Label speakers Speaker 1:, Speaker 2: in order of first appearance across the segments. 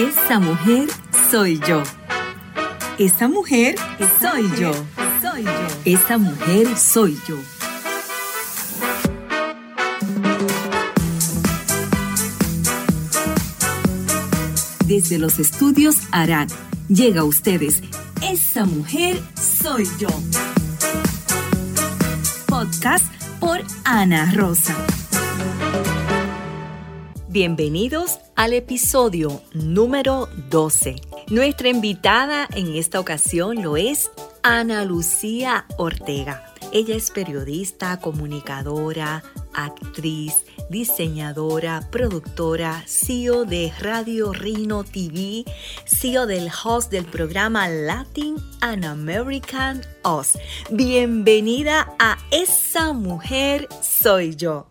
Speaker 1: Esa mujer soy yo. Esa mujer soy yo. Soy yo. Esa mujer soy yo. Desde los estudios Arad llega a ustedes Esa mujer soy yo. Podcast por Ana Rosa. Bienvenidos al episodio número 12. Nuestra invitada en esta ocasión lo es Ana Lucía Ortega. Ella es periodista, comunicadora, actriz, diseñadora, productora, CEO de Radio Rino TV, CEO del host del programa Latin and American Us. Bienvenida a Esa Mujer Soy Yo.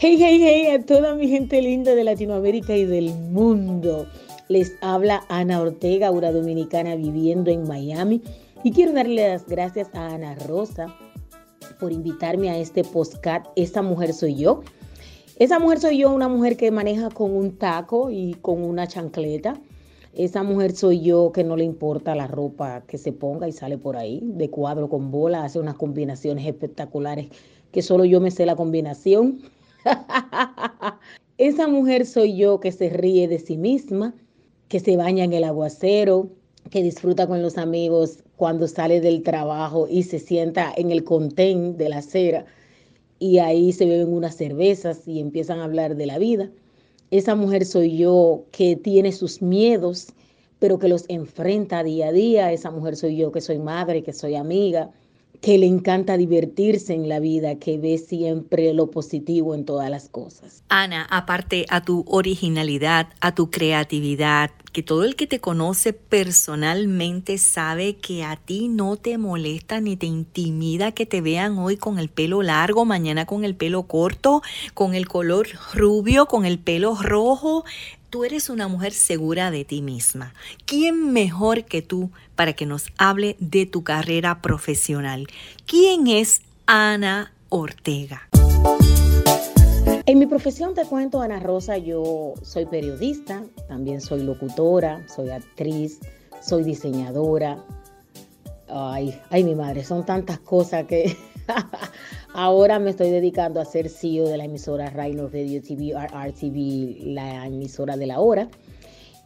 Speaker 2: Hey, hey, hey a toda mi gente linda de Latinoamérica y del mundo. Les habla Ana Ortega, una dominicana viviendo en Miami. Y quiero darle las gracias a Ana Rosa por invitarme a este postcat Esa mujer soy yo. Esa mujer soy yo, una mujer que maneja con un taco y con una chancleta. Esa mujer soy yo que no le importa la ropa que se ponga y sale por ahí, de cuadro con bola, hace unas combinaciones espectaculares que solo yo me sé la combinación. Esa mujer soy yo que se ríe de sí misma, que se baña en el aguacero, que disfruta con los amigos cuando sale del trabajo y se sienta en el contén de la acera y ahí se beben unas cervezas y empiezan a hablar de la vida. Esa mujer soy yo que tiene sus miedos, pero que los enfrenta día a día. Esa mujer soy yo que soy madre, que soy amiga, que le encanta divertirse en la vida, que ve siempre lo positivo en todas las cosas.
Speaker 1: Ana, aparte a tu originalidad, a tu creatividad, que todo el que te conoce personalmente sabe que a ti no te molesta ni te intimida que te vean hoy con el pelo largo, mañana con el pelo corto, con el color rubio, con el pelo rojo, Tú eres una mujer segura de ti misma. ¿Quién mejor que tú para que nos hable de tu carrera profesional? ¿Quién es Ana Ortega?
Speaker 2: En mi profesión te cuento, Ana Rosa, yo soy periodista, también soy locutora, soy actriz, soy diseñadora. Ay, ay, mi madre, son tantas cosas que Ahora me estoy dedicando a ser CEO de la emisora Rhino Radio TV, RTV, la emisora de la hora.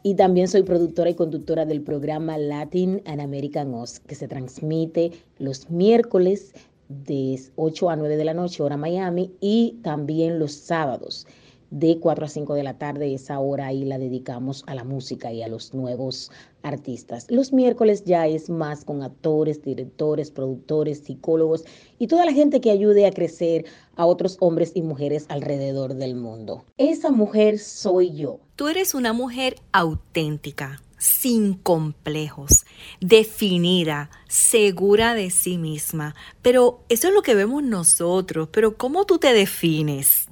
Speaker 2: Y también soy productora y conductora del programa Latin and American Us, que se transmite los miércoles de 8 a 9 de la noche, hora Miami, y también los sábados de 4 a 5 de la tarde. Esa hora ahí la dedicamos a la música y a los nuevos artistas. Los miércoles ya es más con actores, directores, productores, psicólogos y toda la gente que ayude a crecer a otros hombres y mujeres alrededor del mundo. Esa mujer soy yo.
Speaker 1: Tú eres una mujer auténtica sin complejos, definida, segura de sí misma. Pero eso es lo que vemos nosotros. Pero ¿cómo tú te defines?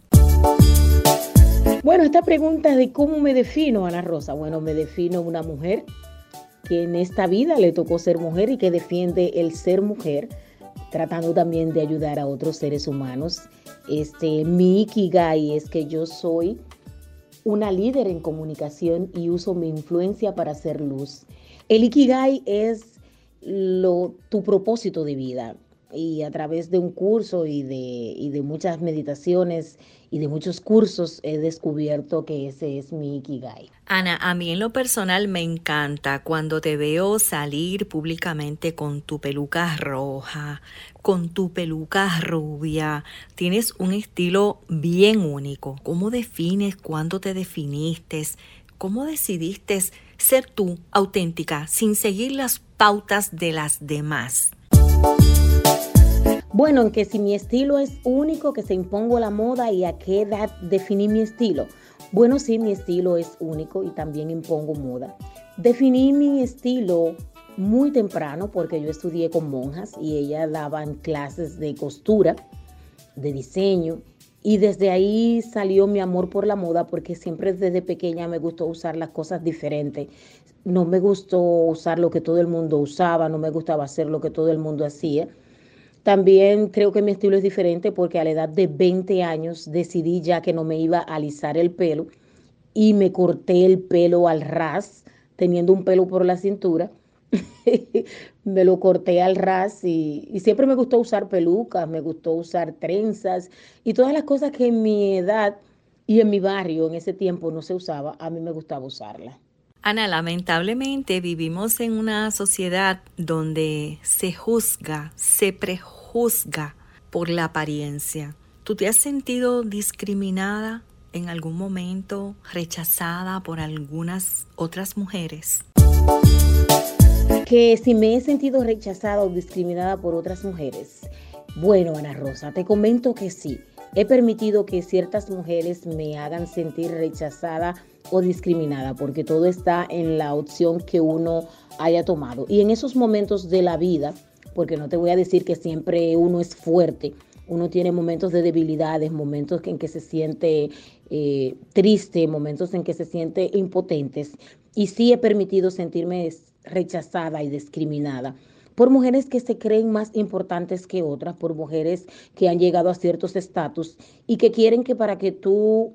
Speaker 2: Bueno, esta pregunta de cómo me defino, Ana Rosa. Bueno, me defino una mujer que en esta vida le tocó ser mujer y que defiende el ser mujer, tratando también de ayudar a otros seres humanos. Este, mi ikigai es que yo soy una líder en comunicación y uso mi influencia para hacer luz. El ikigai es lo, tu propósito de vida y a través de un curso y de, y de muchas meditaciones y de muchos cursos he descubierto que ese es mi Ikigai.
Speaker 1: Ana, a mí en lo personal me encanta cuando te veo salir públicamente con tu peluca roja, con tu peluca rubia. Tienes un estilo bien único. ¿Cómo defines cuándo te definiste? ¿Cómo decidiste ser tú auténtica sin seguir las pautas de las demás?
Speaker 2: Bueno, en si mi estilo es único, que se impongo la moda y a qué edad definí mi estilo. Bueno, sí, mi estilo es único y también impongo moda. Definí mi estilo muy temprano porque yo estudié con monjas y ellas daban clases de costura, de diseño y desde ahí salió mi amor por la moda porque siempre desde pequeña me gustó usar las cosas diferentes. No me gustó usar lo que todo el mundo usaba, no me gustaba hacer lo que todo el mundo hacía. También creo que mi estilo es diferente porque a la edad de 20 años decidí ya que no me iba a alisar el pelo y me corté el pelo al ras, teniendo un pelo por la cintura. me lo corté al ras y, y, siempre me gustó usar pelucas, me gustó usar trenzas y todas las cosas que en mi edad y en mi barrio en ese tiempo no se usaba, a mí me gustaba usarlas.
Speaker 1: Ana, lamentablemente vivimos en una sociedad donde se juzga, se prejuzga por la apariencia. ¿Tú te has sentido discriminada en algún momento, rechazada por algunas otras mujeres?
Speaker 2: Que si me he sentido rechazada o discriminada por otras mujeres. Bueno, Ana Rosa, te comento que sí. He permitido que ciertas mujeres me hagan sentir rechazada o discriminada, porque todo está en la opción que uno haya tomado. Y en esos momentos de la vida, porque no te voy a decir que siempre uno es fuerte, uno tiene momentos de debilidades, momentos en que se siente eh, triste, momentos en que se siente impotentes. Y sí he permitido sentirme rechazada y discriminada por mujeres que se creen más importantes que otras, por mujeres que han llegado a ciertos estatus y que quieren que para que tú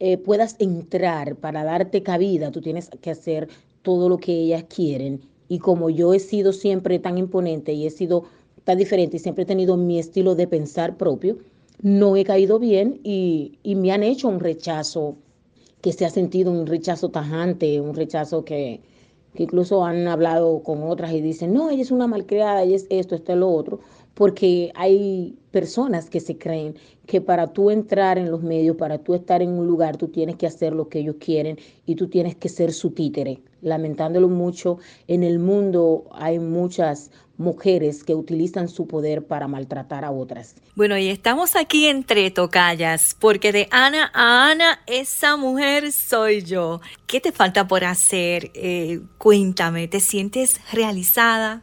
Speaker 2: eh, puedas entrar, para darte cabida, tú tienes que hacer todo lo que ellas quieren. Y como yo he sido siempre tan imponente y he sido tan diferente y siempre he tenido mi estilo de pensar propio, no he caído bien y, y me han hecho un rechazo que se ha sentido un rechazo tajante, un rechazo que, que incluso han hablado con otras y dicen, no, ella es una malcriada, ella es esto, esto, lo otro, porque hay personas que se creen que para tú entrar en los medios, para tú estar en un lugar, tú tienes que hacer lo que ellos quieren y tú tienes que ser su títere. Lamentándolo mucho, en el mundo hay muchas mujeres que utilizan su poder para maltratar a otras.
Speaker 1: Bueno, y estamos aquí entre tocallas, porque de Ana a Ana, esa mujer soy yo. ¿Qué te falta por hacer? Eh, cuéntame, ¿te sientes realizada?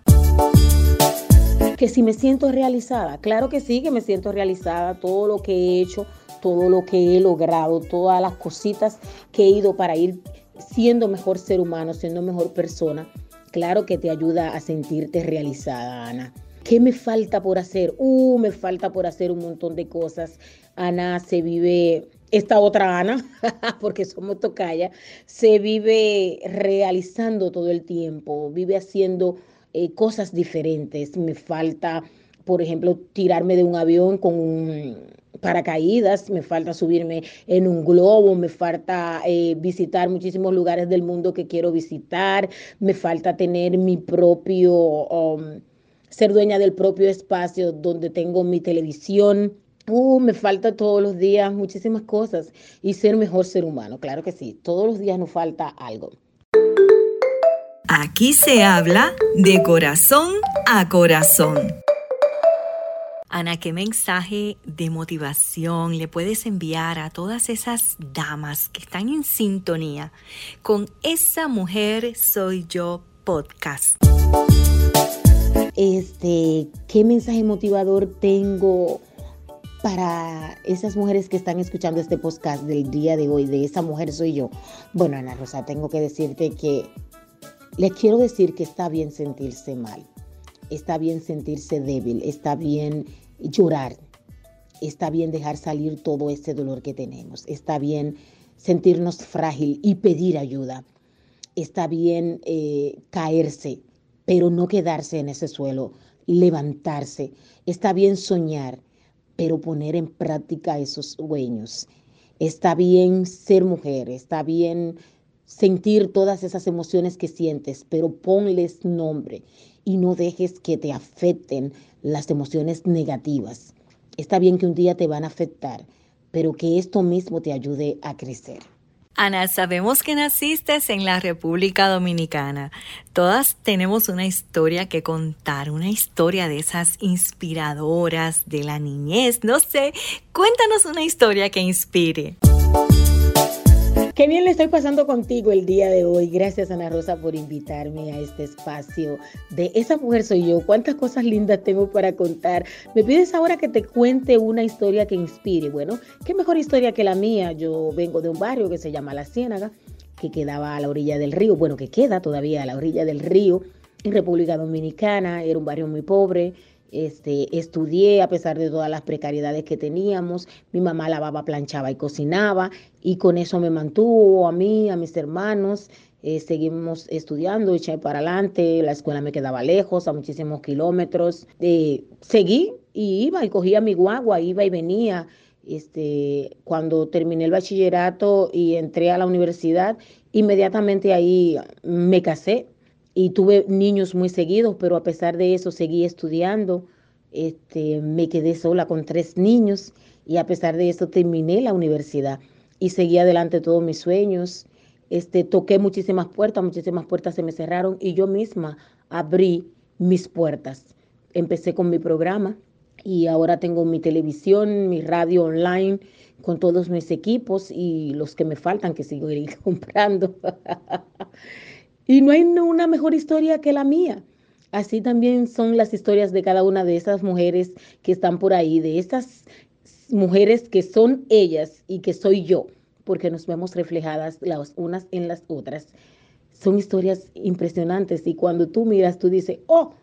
Speaker 2: Que si me siento realizada, claro que sí, que me siento realizada, todo lo que he hecho, todo lo que he logrado, todas las cositas que he ido para ir siendo mejor ser humano, siendo mejor persona, claro que te ayuda a sentirte realizada, Ana. ¿Qué me falta por hacer? Uh, me falta por hacer un montón de cosas. Ana se vive, esta otra Ana, porque somos tocaya, se vive realizando todo el tiempo, vive haciendo eh, cosas diferentes. Me falta, por ejemplo, tirarme de un avión con un paracaídas, me falta subirme en un globo, me falta eh, visitar muchísimos lugares del mundo que quiero visitar, me falta tener mi propio, um, ser dueña del propio espacio donde tengo mi televisión. Uh, me falta todos los días muchísimas cosas y ser mejor ser humano, claro que sí, todos los días nos falta algo.
Speaker 1: Aquí se habla de corazón a corazón. Ana, ¿qué mensaje de motivación le puedes enviar a todas esas damas que están en sintonía con esa mujer soy yo podcast?
Speaker 2: Este, ¿qué mensaje motivador tengo para esas mujeres que están escuchando este podcast del día de hoy, de esa mujer soy yo? Bueno, Ana Rosa, tengo que decirte que les quiero decir que está bien sentirse mal, está bien sentirse débil, está bien llorar, está bien dejar salir todo ese dolor que tenemos, está bien sentirnos frágil y pedir ayuda, está bien eh, caerse, pero no quedarse en ese suelo, levantarse, está bien soñar, pero poner en práctica esos sueños. Está bien ser mujer, está bien sentir todas esas emociones que sientes, pero ponles nombre y no dejes que te afecten las emociones negativas. Está bien que un día te van a afectar, pero que esto mismo te ayude a crecer.
Speaker 1: Ana, sabemos que naciste en la República Dominicana. Todas tenemos una historia que contar, una historia de esas inspiradoras de la niñez. No sé, cuéntanos una historia que inspire.
Speaker 2: Qué bien le estoy pasando contigo el día de hoy. Gracias Ana Rosa por invitarme a este espacio de Esa mujer soy yo. Cuántas cosas lindas tengo para contar. Me pides ahora que te cuente una historia que inspire. Bueno, qué mejor historia que la mía. Yo vengo de un barrio que se llama La Ciénaga, que quedaba a la orilla del río. Bueno, que queda todavía a la orilla del río en República Dominicana. Era un barrio muy pobre Este, estudié a pesar de todas las precariedades que teníamos. Mi mamá lavaba, planchaba y cocinaba y con eso me mantuvo a mí, a mis hermanos. Eh, seguimos estudiando, eché para adelante, la escuela me quedaba lejos, a muchísimos kilómetros. Eh, seguí y iba y cogía mi guagua, iba y venía. Este, cuando terminé el bachillerato y entré a la universidad, inmediatamente ahí me casé y tuve niños muy seguidos, pero a pesar de eso seguí estudiando. Este, me quedé sola con tres niños y a pesar de eso terminé la universidad y seguí adelante todos mis sueños. Este, toqué muchísimas puertas, muchísimas puertas se me cerraron y yo misma abrí mis puertas. Empecé con mi programa y ahora tengo mi televisión, mi radio online con todos mis equipos y los que me faltan que sigo comprando. Y no hay una mejor historia que la mía. Así también son las historias de cada una de esas mujeres que están por ahí, de esas mujeres que son ellas y que soy yo, porque nos vemos reflejadas las unas en las otras. Son historias impresionantes y cuando tú miras, tú dices, oh,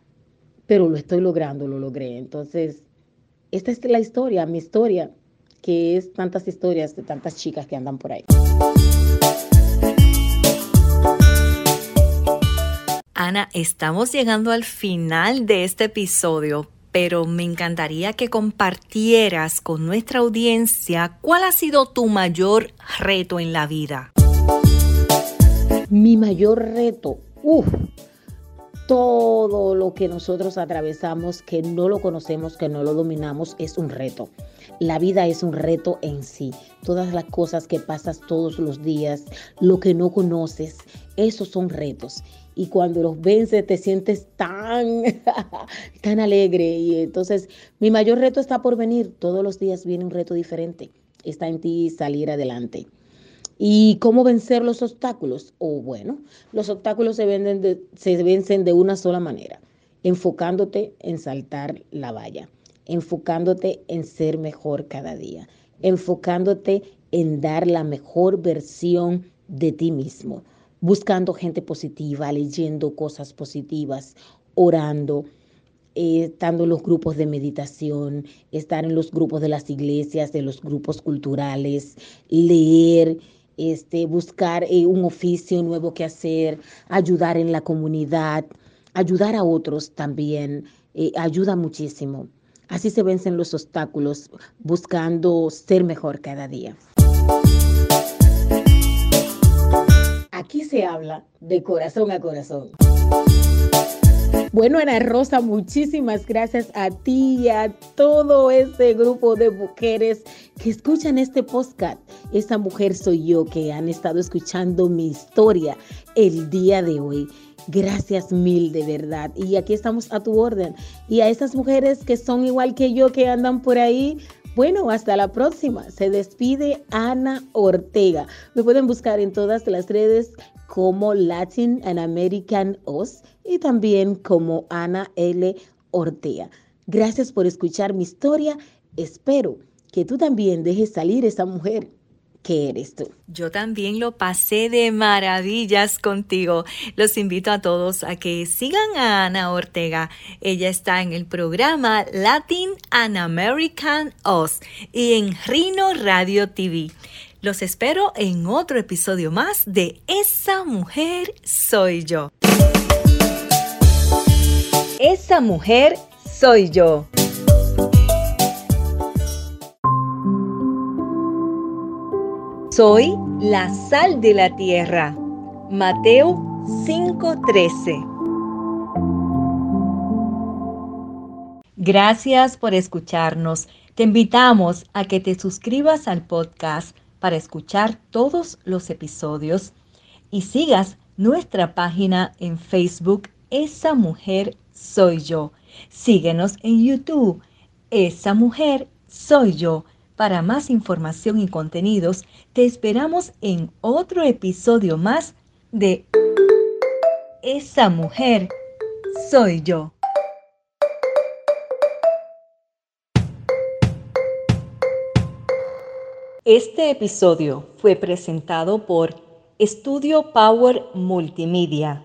Speaker 2: pero lo estoy logrando, lo logré. Entonces, esta es la historia, mi historia, que es tantas historias de tantas chicas que andan por ahí.
Speaker 1: Ana, estamos llegando al final de este episodio, pero me encantaría que compartieras con nuestra audiencia cuál ha sido tu mayor reto en la vida.
Speaker 2: Mi mayor reto, uff, todo lo que nosotros atravesamos, que no lo conocemos, que no lo dominamos, es un reto. La vida es un reto en sí. Todas las cosas que pasas todos los días, lo que no conoces, esos son retos y cuando los vences te sientes tan, tan alegre. Y entonces mi mayor reto está por venir. Todos los días viene un reto diferente. Está en ti salir adelante. ¿Y cómo vencer los obstáculos? O bueno, los obstáculos se, se vencen de una sola manera, enfocándote en saltar la valla, enfocándote en ser mejor cada día, enfocándote en dar la mejor versión de ti mismo buscando gente positiva, leyendo cosas positivas, orando, eh, estando en los grupos de meditación, estar en los grupos de las iglesias, de los grupos culturales, leer, este, buscar eh, un oficio nuevo que hacer, ayudar en la comunidad, ayudar a otros también, eh, ayuda muchísimo. Así se vencen los obstáculos, buscando ser mejor cada día. Aquí se habla de corazón a corazón. Bueno, Ana Rosa, muchísimas gracias a ti y a todo ese grupo de mujeres que escuchan este podcast. Esa mujer soy yo que han estado escuchando mi historia el día de hoy. Gracias mil de verdad. Y aquí estamos a tu orden. Y a esas mujeres que son igual que yo, que andan por ahí bueno, hasta la próxima. Se despide Ana Ortega. Me pueden buscar en todas las redes como Latin and American Oz y también como Ana L. Ortega. Gracias por escuchar mi historia. Espero que tú también dejes salir esa mujer ¿Qué eres tú.
Speaker 1: Yo también lo pasé de maravillas contigo. Los invito a todos a que sigan a Ana Ortega. Ella está en el programa Latin and American Oz y en Rino Radio TV. Los espero en otro episodio más de Esa mujer soy yo. Esa mujer soy yo. Soy la sal de la tierra. Mateo 5:13. Gracias por escucharnos. Te invitamos a que te suscribas al podcast para escuchar todos los episodios y sigas nuestra página en Facebook Esa mujer soy yo. Síguenos en YouTube Esa mujer soy yo para más información y contenidos, te esperamos en otro episodio más de Esa mujer soy yo. Este episodio fue presentado por Estudio Power Multimedia